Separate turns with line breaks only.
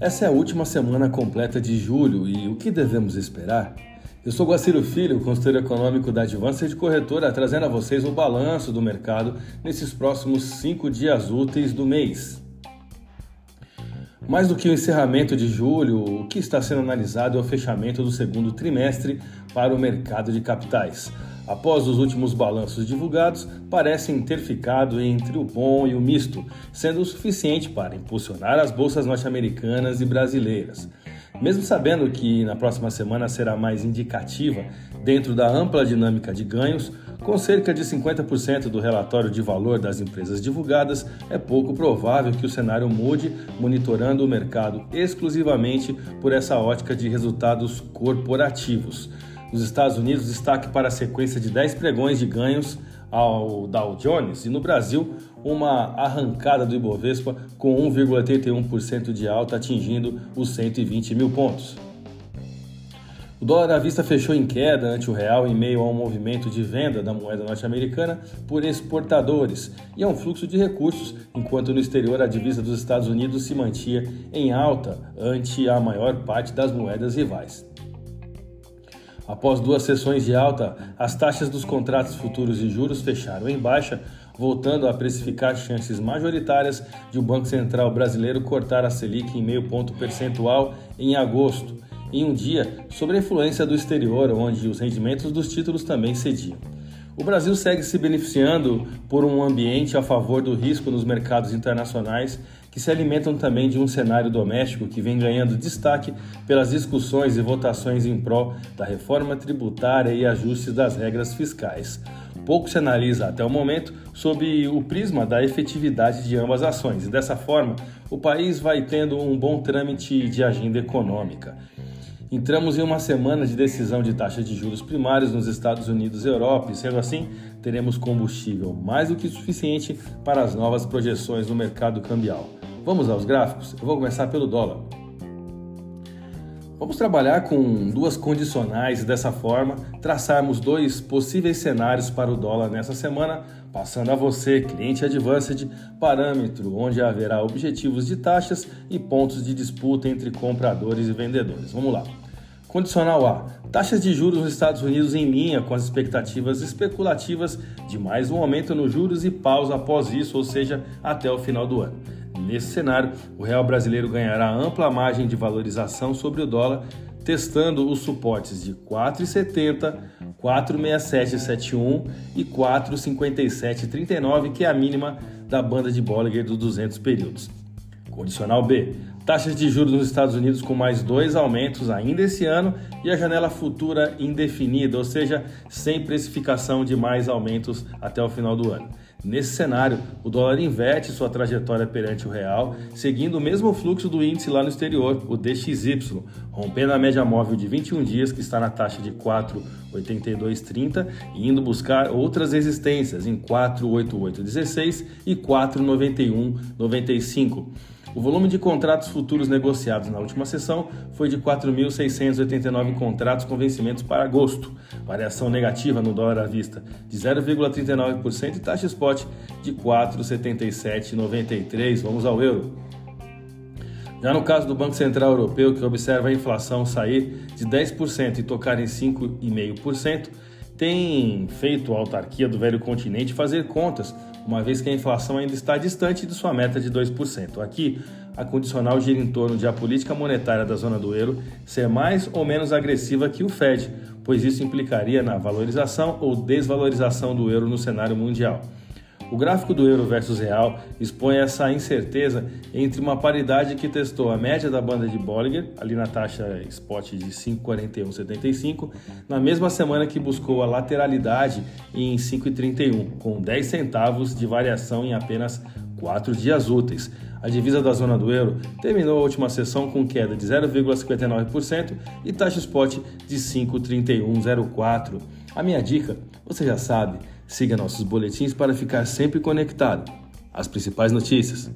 Essa é a última semana completa de julho e o que devemos esperar? Eu sou Guaciro Filho, consultor econômico da Advanced Corretora, trazendo a vocês o balanço do mercado nesses próximos cinco dias úteis do mês. Mais do que o encerramento de julho, o que está sendo analisado é o fechamento do segundo trimestre para o mercado de capitais após os últimos balanços divulgados, parecem ter ficado entre o bom e o misto, sendo o suficiente para impulsionar as bolsas norte-americanas e brasileiras. Mesmo sabendo que na próxima semana será mais indicativa dentro da ampla dinâmica de ganhos, com cerca de 50% do relatório de valor das empresas divulgadas, é pouco provável que o cenário mude, monitorando o mercado exclusivamente por essa ótica de resultados corporativos. Nos Estados Unidos, destaque para a sequência de 10 pregões de ganhos ao Dow Jones e no Brasil, uma arrancada do Ibovespa com 1,81% de alta, atingindo os 120 mil pontos. O dólar à vista fechou em queda ante o real em meio a um movimento de venda da moeda norte-americana por exportadores e a um fluxo de recursos, enquanto no exterior a divisa dos Estados Unidos se mantinha em alta ante a maior parte das moedas rivais. Após duas sessões de alta, as taxas dos contratos futuros de juros fecharam em baixa, voltando a precificar chances majoritárias de o Banco Central brasileiro cortar a Selic em meio ponto percentual em agosto, em um dia sob a influência do exterior, onde os rendimentos dos títulos também cediam. O Brasil segue se beneficiando por um ambiente a favor do risco nos mercados internacionais que se alimentam também de um cenário doméstico que vem ganhando destaque pelas discussões e votações em prol da reforma tributária e ajustes das regras fiscais. Pouco se analisa até o momento sob o prisma da efetividade de ambas ações, e dessa forma, o país vai tendo um bom trâmite de agenda econômica. Entramos em uma semana de decisão de taxa de juros primários nos Estados Unidos e Europa, e sendo assim, teremos combustível mais do que suficiente para as novas projeções no mercado cambial. Vamos aos gráficos? Eu vou começar pelo dólar. Vamos trabalhar com duas condicionais e dessa forma traçarmos dois possíveis cenários para o dólar nessa semana, passando a você, cliente Advanced, parâmetro onde haverá objetivos de taxas e pontos de disputa entre compradores e vendedores. Vamos lá. Condicional A: taxas de juros nos Estados Unidos em linha com as expectativas especulativas de mais um aumento nos juros e pausa após isso, ou seja, até o final do ano. Nesse cenário, o real brasileiro ganhará ampla margem de valorização sobre o dólar, testando os suportes de 4,70, 4,6771 e 4,5739, que é a mínima da banda de Bollinger dos 200 períodos. Condicional B: taxas de juros nos Estados Unidos com mais dois aumentos ainda esse ano e a janela futura indefinida, ou seja, sem precificação de mais aumentos até o final do ano. Nesse cenário, o dólar inverte sua trajetória perante o real, seguindo o mesmo fluxo do índice lá no exterior, o DXY, rompendo a média móvel de 21 dias, que está na taxa de 4,8230, e indo buscar outras resistências em 4,8816 e 4,9195. O volume de contratos futuros negociados na última sessão foi de 4.689 contratos com vencimentos para agosto, variação negativa no dólar à vista de 0,39% e taxa spot de 4,7793. Vamos ao euro. Já no caso do Banco Central Europeu, que observa a inflação sair de 10% e tocar em 5,5%, tem feito a autarquia do velho continente fazer contas uma vez que a inflação ainda está distante de sua meta de 2%. Aqui, a condicional gira em torno de a política monetária da zona do euro ser mais ou menos agressiva que o Fed, pois isso implicaria na valorização ou desvalorização do euro no cenário mundial. O gráfico do euro versus real expõe essa incerteza entre uma paridade que testou a média da banda de Bollinger, ali na taxa spot de 5,4175, na mesma semana que buscou a lateralidade em 5,31, com 10 centavos de variação em apenas 4 dias úteis. A divisa da zona do euro terminou a última sessão com queda de 0,59% e taxa spot de 5,3104. A minha dica, você já sabe, Siga nossos boletins para ficar sempre conectado. As principais notícias.